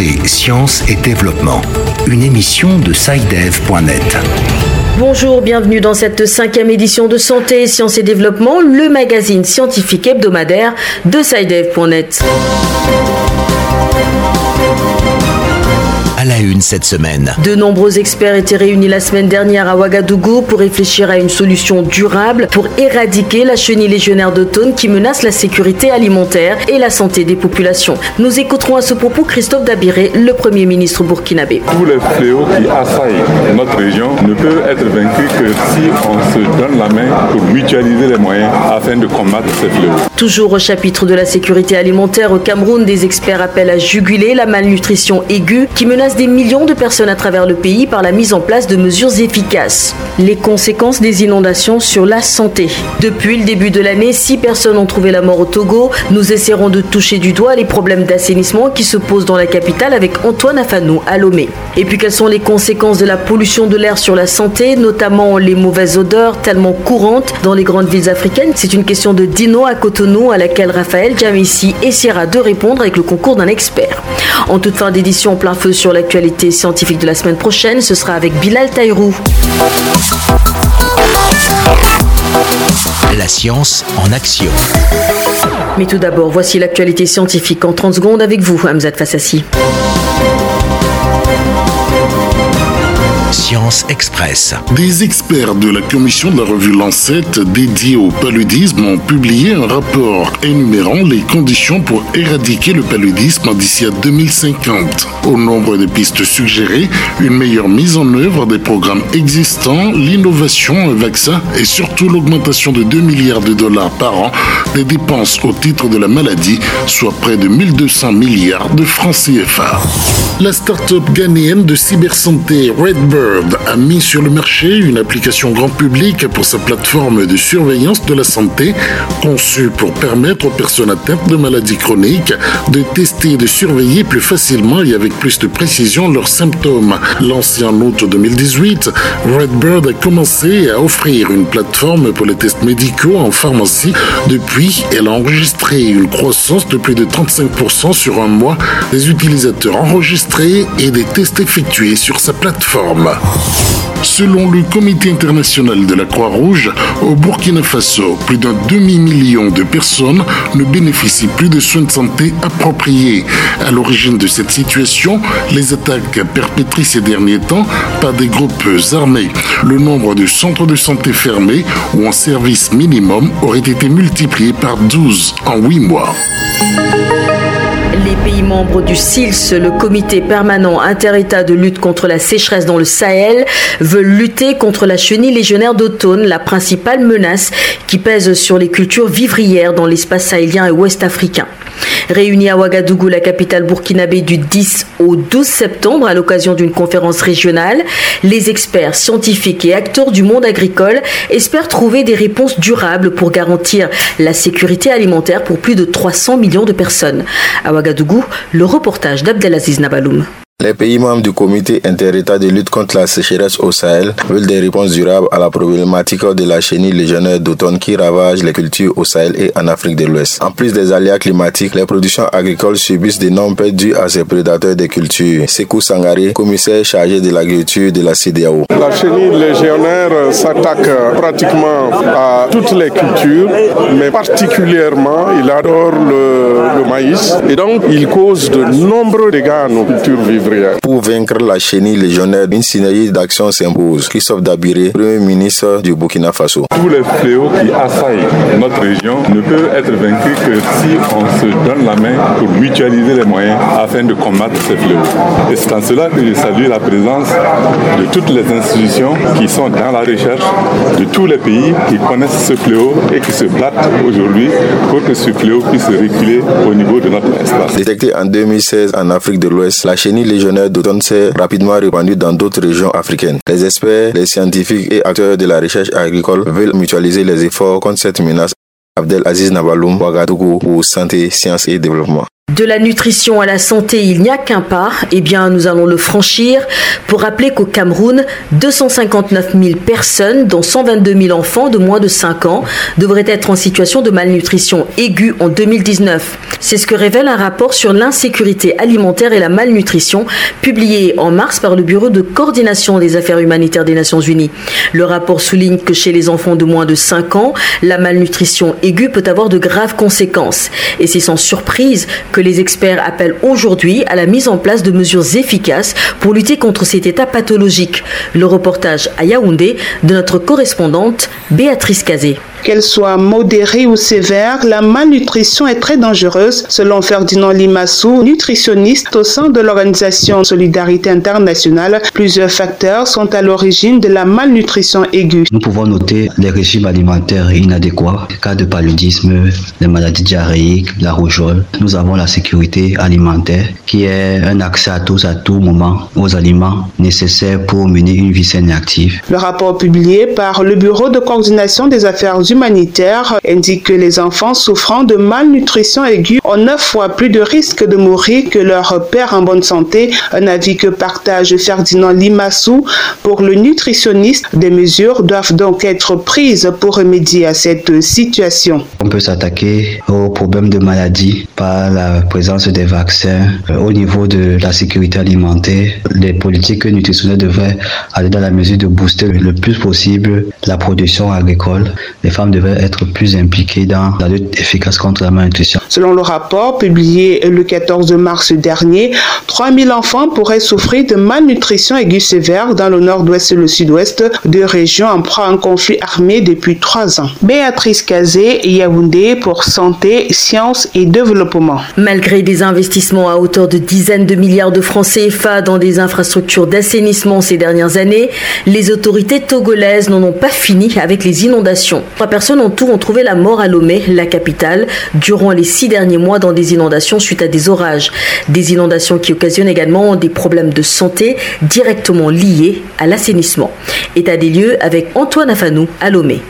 Santé, sciences et développement. Une émission de SciDev.net. Bonjour, bienvenue dans cette cinquième édition de Santé, Sciences et Développement, le magazine scientifique hebdomadaire de SciDev.net à la une cette semaine. De nombreux experts étaient réunis la semaine dernière à Ouagadougou pour réfléchir à une solution durable pour éradiquer la chenille légionnaire d'automne qui menace la sécurité alimentaire et la santé des populations. Nous écouterons à ce propos Christophe Dabiré, le Premier ministre burkinabé. Tous les fléaux qui assaillent notre région ne peuvent être vaincus que si on se donne la main pour mutualiser les moyens afin de combattre ces fléaux. Toujours au chapitre de la sécurité alimentaire au Cameroun, des experts appellent à juguler la malnutrition aiguë qui menace des millions de personnes à travers le pays par la mise en place de mesures efficaces. Les conséquences des inondations sur la santé. Depuis le début de l'année, six personnes ont trouvé la mort au Togo. Nous essaierons de toucher du doigt les problèmes d'assainissement qui se posent dans la capitale avec Antoine Afanou à Lomé. Et puis quelles sont les conséquences de la pollution de l'air sur la santé, notamment les mauvaises odeurs tellement courantes dans les grandes villes africaines? C'est une question de Dino à Cotonou à laquelle Raphaël Jamissi essaiera de répondre avec le concours d'un expert. En toute fin d'édition, plein feu sur l'actualité scientifique de la semaine prochaine, ce sera avec Bilal Taïrou. La science en action. Mais tout d'abord, voici l'actualité scientifique en 30 secondes avec vous, Hamzat Fassassi. Science Express. Des experts de la commission de la revue Lancet dédiée au paludisme ont publié un rapport énumérant les conditions pour éradiquer le paludisme d'ici à 2050. Au nombre de pistes suggérées, une meilleure mise en œuvre des programmes existants, l'innovation, un vaccin et surtout l'augmentation de 2 milliards de dollars par an des dépenses au titre de la maladie, soit près de 1200 milliards de francs CFA. La start-up ghanéenne de cybersanté Redbird a mis sur le marché une application grand public pour sa plateforme de surveillance de la santé, conçue pour permettre aux personnes atteintes de maladies chroniques de tester et de surveiller plus facilement et avec plus de précision leurs symptômes. Lancée en août 2018, Redbird a commencé à offrir une plateforme pour les tests médicaux en pharmacie. Depuis, elle a enregistré une croissance de plus de 35% sur un mois des utilisateurs enregistrés et des tests effectués sur sa plateforme. Selon le Comité international de la Croix-Rouge, au Burkina Faso, plus d'un demi-million de personnes ne bénéficient plus de soins de santé appropriés. À l'origine de cette situation, les attaques perpétrées ces derniers temps par des groupes armés. Le nombre de centres de santé fermés ou en service minimum aurait été multiplié par 12 en 8 mois. Pays membres du SILS, le comité permanent inter-État de lutte contre la sécheresse dans le Sahel, veulent lutter contre la chenille légionnaire d'automne, la principale menace qui pèse sur les cultures vivrières dans l'espace sahélien et ouest africain. Réunis à Ouagadougou, la capitale burkinabé du 10 au 12 septembre à l'occasion d'une conférence régionale, les experts scientifiques et acteurs du monde agricole espèrent trouver des réponses durables pour garantir la sécurité alimentaire pour plus de 300 millions de personnes. À Ouagadougou, le reportage d'Abdelaziz Nabaloum. Les pays membres du comité inter-État de lutte contre la sécheresse au Sahel veulent des réponses durables à la problématique de la chenille légionnaire d'automne qui ravage les cultures au Sahel et en Afrique de l'Ouest. En plus des aléas climatiques, les productions agricoles subissent d'énormes pertes dues à ces prédateurs des cultures. Sekou Sangare, commissaire chargé de l'agriculture de la CDAO. La chenille légionnaire s'attaque pratiquement à toutes les cultures, mais particulièrement il adore le, le maïs et donc il cause de nombreux dégâts à nos cultures vivantes. Pour vaincre la chenille légionnaire, une synergie d'action s'impose. Christophe Dabiré, Premier ministre du Burkina Faso. Tous les fléaux qui assaillent notre région ne peuvent être vaincus que si on se donne la main pour mutualiser les moyens afin de combattre ces fléaux. Et c'est en cela que je salue la présence de toutes les institutions qui sont dans la recherche, de tous les pays qui connaissent ce fléau et qui se battent aujourd'hui pour que ce fléau puisse reculer au niveau de notre espace. Détecté en 2016 en Afrique de l'Ouest, la chenille légionnaire d'automne s'est rapidement répandue dans d'autres régions africaines. Les experts, les scientifiques et acteurs de la recherche agricole veulent mutualiser les efforts contre cette menace. Abdel Aziz Nabaloum, Ouagadougou pour Santé, Sciences et Développement. De la nutrition à la santé, il n'y a qu'un pas. Eh bien, nous allons le franchir pour rappeler qu'au Cameroun, 259 000 personnes, dont 122 000 enfants de moins de 5 ans, devraient être en situation de malnutrition aiguë en 2019. C'est ce que révèle un rapport sur l'insécurité alimentaire et la malnutrition publié en mars par le Bureau de coordination des affaires humanitaires des Nations Unies. Le rapport souligne que chez les enfants de moins de 5 ans, la malnutrition aiguë peut avoir de graves conséquences. Et c'est sans surprise que les experts appellent aujourd'hui à la mise en place de mesures efficaces pour lutter contre cet état pathologique. Le reportage à Yaoundé de notre correspondante Béatrice Cazé. Qu'elle soit modérée ou sévère, la malnutrition est très dangereuse, selon Ferdinand Limassou, nutritionniste au sein de l'organisation Solidarité Internationale. Plusieurs facteurs sont à l'origine de la malnutrition aiguë. Nous pouvons noter les régimes alimentaires inadéquats, cas de paludisme, les maladies diarrhéiques, la rougeole. Nous avons la sécurité alimentaire qui est un accès à tous à tout moment aux aliments nécessaires pour mener une vie saine et active. Le rapport publié par le Bureau de coordination des affaires humanitaires indique que les enfants souffrant de malnutrition aiguë ont neuf fois plus de risques de mourir que leur père en bonne santé, un avis que partage Ferdinand Limassou. Pour le nutritionniste, des mesures doivent donc être prises pour remédier à cette situation. On peut s'attaquer aux problèmes de maladie par la présence des vaccins. Au niveau de la sécurité alimentaire, les politiques nutritionnelles devraient aller dans la mesure de booster le plus possible la production agricole. Les femmes devraient être plus impliquées dans la lutte efficace contre la malnutrition. Selon le rapport publié le 14 mars dernier, 3000 enfants pourraient souffrir de malnutrition aiguë sévère dans le nord-ouest et le sud-ouest, deux régions en proie à un conflit armé depuis trois ans. Béatrice Kazé, Yaoundé pour Santé, Sciences et Développement. Malgré des investissements à hauteur de dizaines de milliards de francs CFA dans des infrastructures d'assainissement ces dernières années, les autorités togolaises n'en ont pas fini avec les inondations. Personnes en tout ont trouvé la mort à Lomé, la capitale, durant les six derniers mois dans des inondations suite à des orages. Des inondations qui occasionnent également des problèmes de santé directement liés à l'assainissement. État des lieux avec Antoine Afanou à Lomé.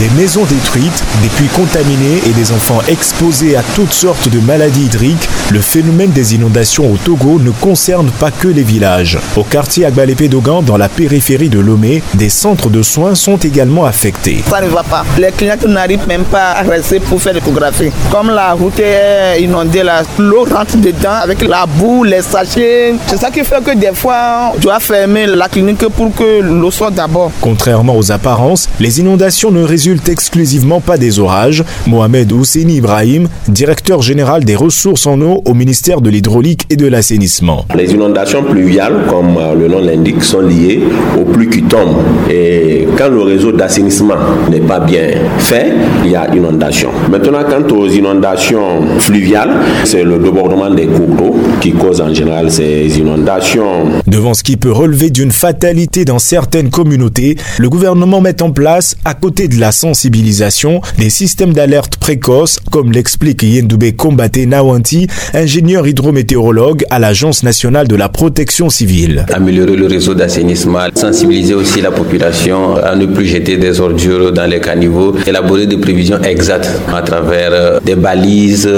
Des maisons détruites, des puits contaminés et des enfants exposés à toutes sortes de maladies hydriques, le phénomène des inondations au Togo ne concerne pas que les villages. Au quartier Agbalépé Dogan, dans la périphérie de Lomé, des centres de soins sont également affectés. Ça ne va pas. Les clients n'arrivent même pas à rester pour faire l'échographie. Comme la route est inondée, l'eau rentre dedans avec la boue, les sachets. C'est ça qui fait que des fois, je dois fermer la clinique pour que l'eau sorte d'abord. Contrairement aux apparences, les inondations ne résultent exclusivement pas des orages. Mohamed Ousseini Ibrahim, directeur général des ressources en eau au ministère de l'hydraulique et de l'assainissement. Les inondations pluviales, comme le nom l'indique, sont liées aux pluies qui tombent. Et quand le réseau d'assainissement n'est pas bien fait, il y a inondation. Maintenant, quant aux inondations fluviales, c'est le débordement des cours d'eau qui cause en général ces inondations. Devant ce qui peut relever d'une fatalité dans certaines communautés, le gouvernement met en place, à côté de la sensibilisation, des systèmes d'alerte précoce, comme l'explique Yendoube Kombaté Nawanti, ingénieur hydrométéorologue à l'Agence nationale de la protection civile. Améliorer le réseau d'assainissement, sensibiliser aussi la population à ne plus jeter des ordures dans les caniveaux, élaborer des prévisions exactes à travers des balises,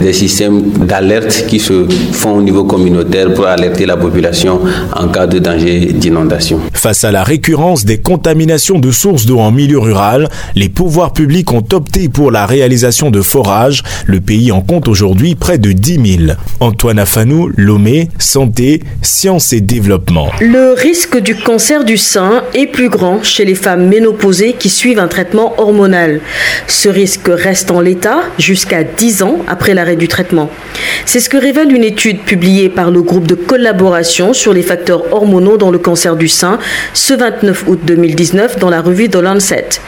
des systèmes d'alerte qui se font au niveau communautaire pour alerter la population en cas de danger d'inondation. Face à la récurrence des contaminations de sources d'eau en milieu rural, les pouvoirs publics ont opté pour la réalisation de forages. Le pays en compte aujourd'hui près de 10 000. Antoine Afanou, Lomé, Santé, Sciences et Développement. Le risque du cancer du sein est plus grand chez les femmes ménopausées qui suivent un traitement hormonal. Ce risque reste en l'état jusqu'à 10 ans après l'arrêt du traitement. C'est ce que révèle une étude publiée par le groupe de collaboration sur les facteurs hormonaux dans le cancer du sein ce 29 août 2019 dans la revue The Lancet.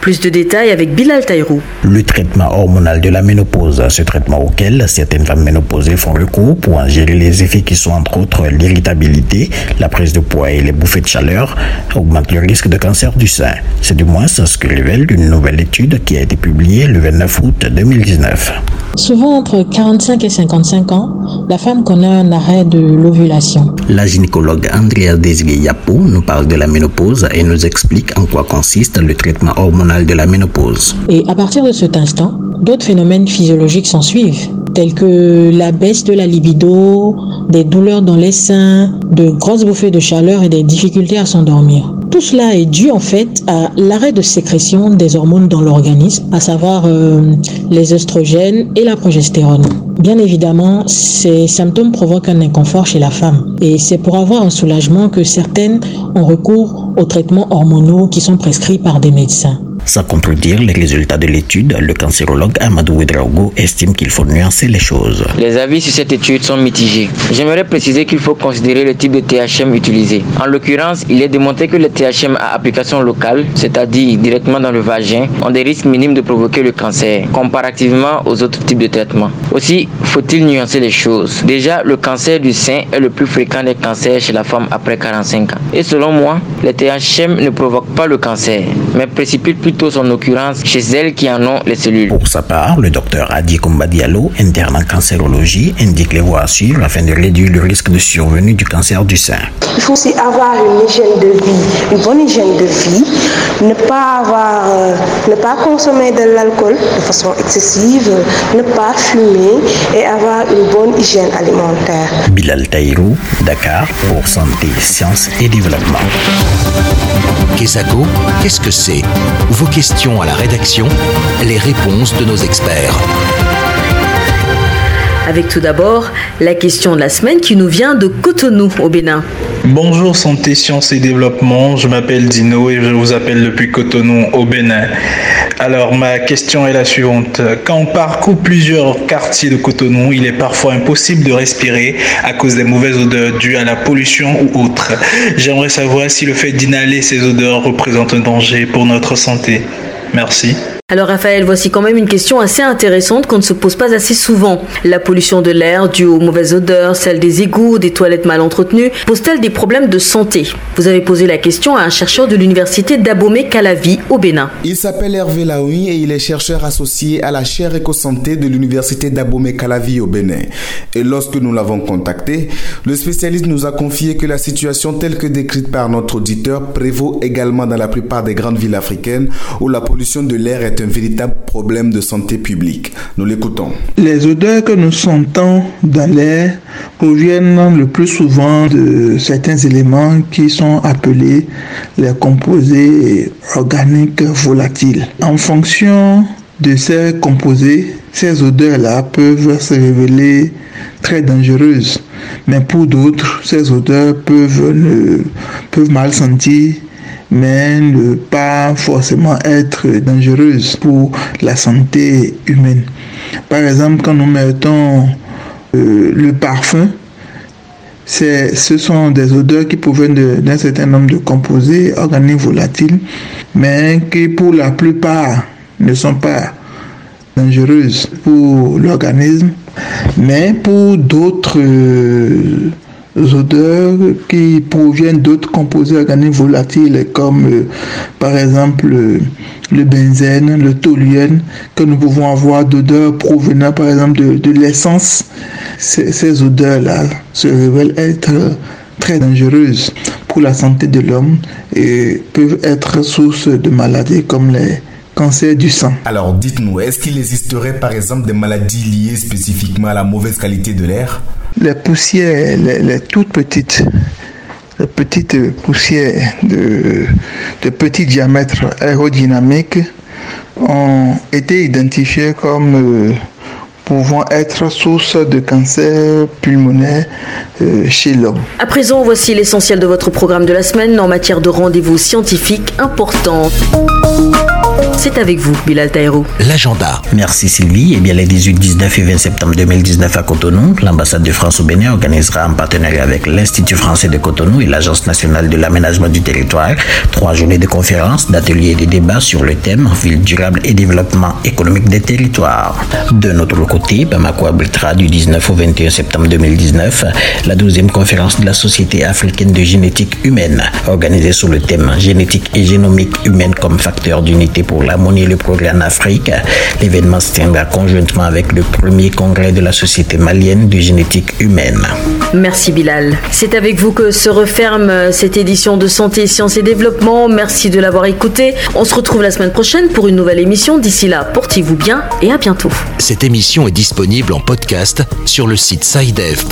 Plus de détails avec Bilal Taïrou. Le traitement hormonal de la ménopause, ce traitement auquel certaines femmes ménopausées font recours pour en gérer les effets qui sont entre autres l'irritabilité, la prise de poids et les bouffées de chaleur, augmente le risque de cancer du sein. C'est du moins ce que révèle une nouvelle étude qui a été publiée le 29 août 2019. Souvent entre 45 et 55 ans, la femme connaît un arrêt de l'ovulation. La gynécologue Andrea Desiré Yapo nous parle de la ménopause et nous explique en quoi consiste le traitement hormonal de la ménopause. Et à partir de cet instant, d'autres phénomènes physiologiques s'en suivent tels que la baisse de la libido, des douleurs dans les seins, de grosses bouffées de chaleur et des difficultés à s'endormir. Tout cela est dû en fait à l'arrêt de sécrétion des hormones dans l'organisme, à savoir euh, les oestrogènes et la progestérone. Bien évidemment, ces symptômes provoquent un inconfort chez la femme et c'est pour avoir un soulagement que certaines ont recours aux traitements hormonaux qui sont prescrits par des médecins. Sans contredire les résultats de l'étude, le cancérologue Amadou Ouedraogo estime qu'il faut nuancer les choses. Les avis sur cette étude sont mitigés. J'aimerais préciser qu'il faut considérer le type de THM utilisé. En l'occurrence, il est démontré que les THM à application locale, c'est-à-dire directement dans le vagin, ont des risques minimes de provoquer le cancer, comparativement aux autres types de traitements. Aussi, faut-il nuancer les choses. Déjà, le cancer du sein est le plus fréquent des cancers chez la femme après 45 ans. Et selon moi, les THM ne provoquent pas le cancer, mais précipitent plus plutôt son occurrence chez elles qui en ont les cellules. Pour sa part, le docteur Adi Kombadialo, interne en cancérologie, indique les voies à suivre afin de réduire le risque de survenue du cancer du sein. Il faut aussi avoir une hygiène de vie, une bonne hygiène de vie, ne pas avoir, euh, ne pas consommer de l'alcool de façon excessive, ne pas fumer et avoir une bonne hygiène alimentaire. Bilal Taïrou, Dakar, pour Santé, Sciences et Développement. Qu'est-ce que c'est Vos questions à la rédaction, les réponses de nos experts. Avec tout d'abord la question de la semaine qui nous vient de Cotonou au Bénin. Bonjour Santé, Sciences et Développement, je m'appelle Dino et je vous appelle depuis Cotonou au Bénin. Alors ma question est la suivante. Quand on parcourt plusieurs quartiers de Cotonou, il est parfois impossible de respirer à cause des mauvaises odeurs dues à la pollution ou autre. J'aimerais savoir si le fait d'inhaler ces odeurs représente un danger pour notre santé. Merci. Alors Raphaël, voici quand même une question assez intéressante qu'on ne se pose pas assez souvent. La pollution de l'air due aux mauvaises odeurs, celle des égouts, des toilettes mal entretenues, pose-t-elle des problèmes de santé? Vous avez posé la question à un chercheur de l'université d'Abomey-Calavi au Bénin. Il s'appelle Hervé Laoui et il est chercheur associé à la chaire éco-santé de l'université d'Abomey-Calavi au Bénin. Et lorsque nous l'avons contacté, le spécialiste nous a confié que la situation telle que décrite par notre auditeur prévaut également dans la plupart des grandes villes africaines où la pollution de l'air est un véritable problème de santé publique. Nous l'écoutons. Les odeurs que nous sentons dans l'air proviennent le plus souvent de certains éléments qui sont appelés les composés organiques volatiles. En fonction de ces composés, ces odeurs-là peuvent se révéler très dangereuses. Mais pour d'autres, ces odeurs peuvent, mal sentir mais ne pas forcément être dangereuse pour la santé humaine. Par exemple, quand nous mettons euh, le parfum, ce sont des odeurs qui proviennent d'un certain nombre de composés organiques volatiles, mais qui pour la plupart ne sont pas dangereuses pour l'organisme, mais pour d'autres euh, odeurs qui proviennent d'autres composés organiques volatiles comme euh, par exemple euh, le benzène, le toluène, que nous pouvons avoir d'odeurs provenant par exemple de, de l'essence. Ces, odeurs-là se révèlent être très dangereuses pour la santé de l'homme et peuvent être source de maladies comme les cancer du sang. Alors dites-nous, est-ce qu'il existerait par exemple des maladies liées spécifiquement à la mauvaise qualité de l'air? Les poussières, les, toutes petites, les petites poussières de, de petit diamètre aérodynamique ont été identifiées comme euh, pouvant être source de cancer pulmonaire euh, chez l'homme. À présent, voici l'essentiel de votre programme de la semaine en matière de rendez-vous scientifiques importants. C'est avec vous, Bilal Taïrou. L'agenda. Merci Sylvie. Eh bien, les 18, 19 et 20 septembre 2019 à Cotonou, l'ambassade de France au Bénin organisera en partenariat avec l'Institut français de Cotonou et l'Agence nationale de l'aménagement du territoire trois journées de conférences, d'ateliers et de débats sur le thème ville durable et développement économique des territoires. De notre côté, Bamako abritera du 19 au 21 septembre 2019 la 12e conférence de la Société africaine de génétique humaine, organisée sous le thème génétique et génomique humaine comme facteur d'unité Société pour l'harmonie et le progrès en Afrique. L'événement se tiendra conjointement avec le premier congrès de la Société malienne de génétique humaine. Merci Bilal. C'est avec vous que se referme cette édition de Santé, Sciences et Développement. Merci de l'avoir écouté. On se retrouve la semaine prochaine pour une nouvelle émission. D'ici là, portez-vous bien et à bientôt. Cette émission est disponible en podcast sur le site sidev.net/fr.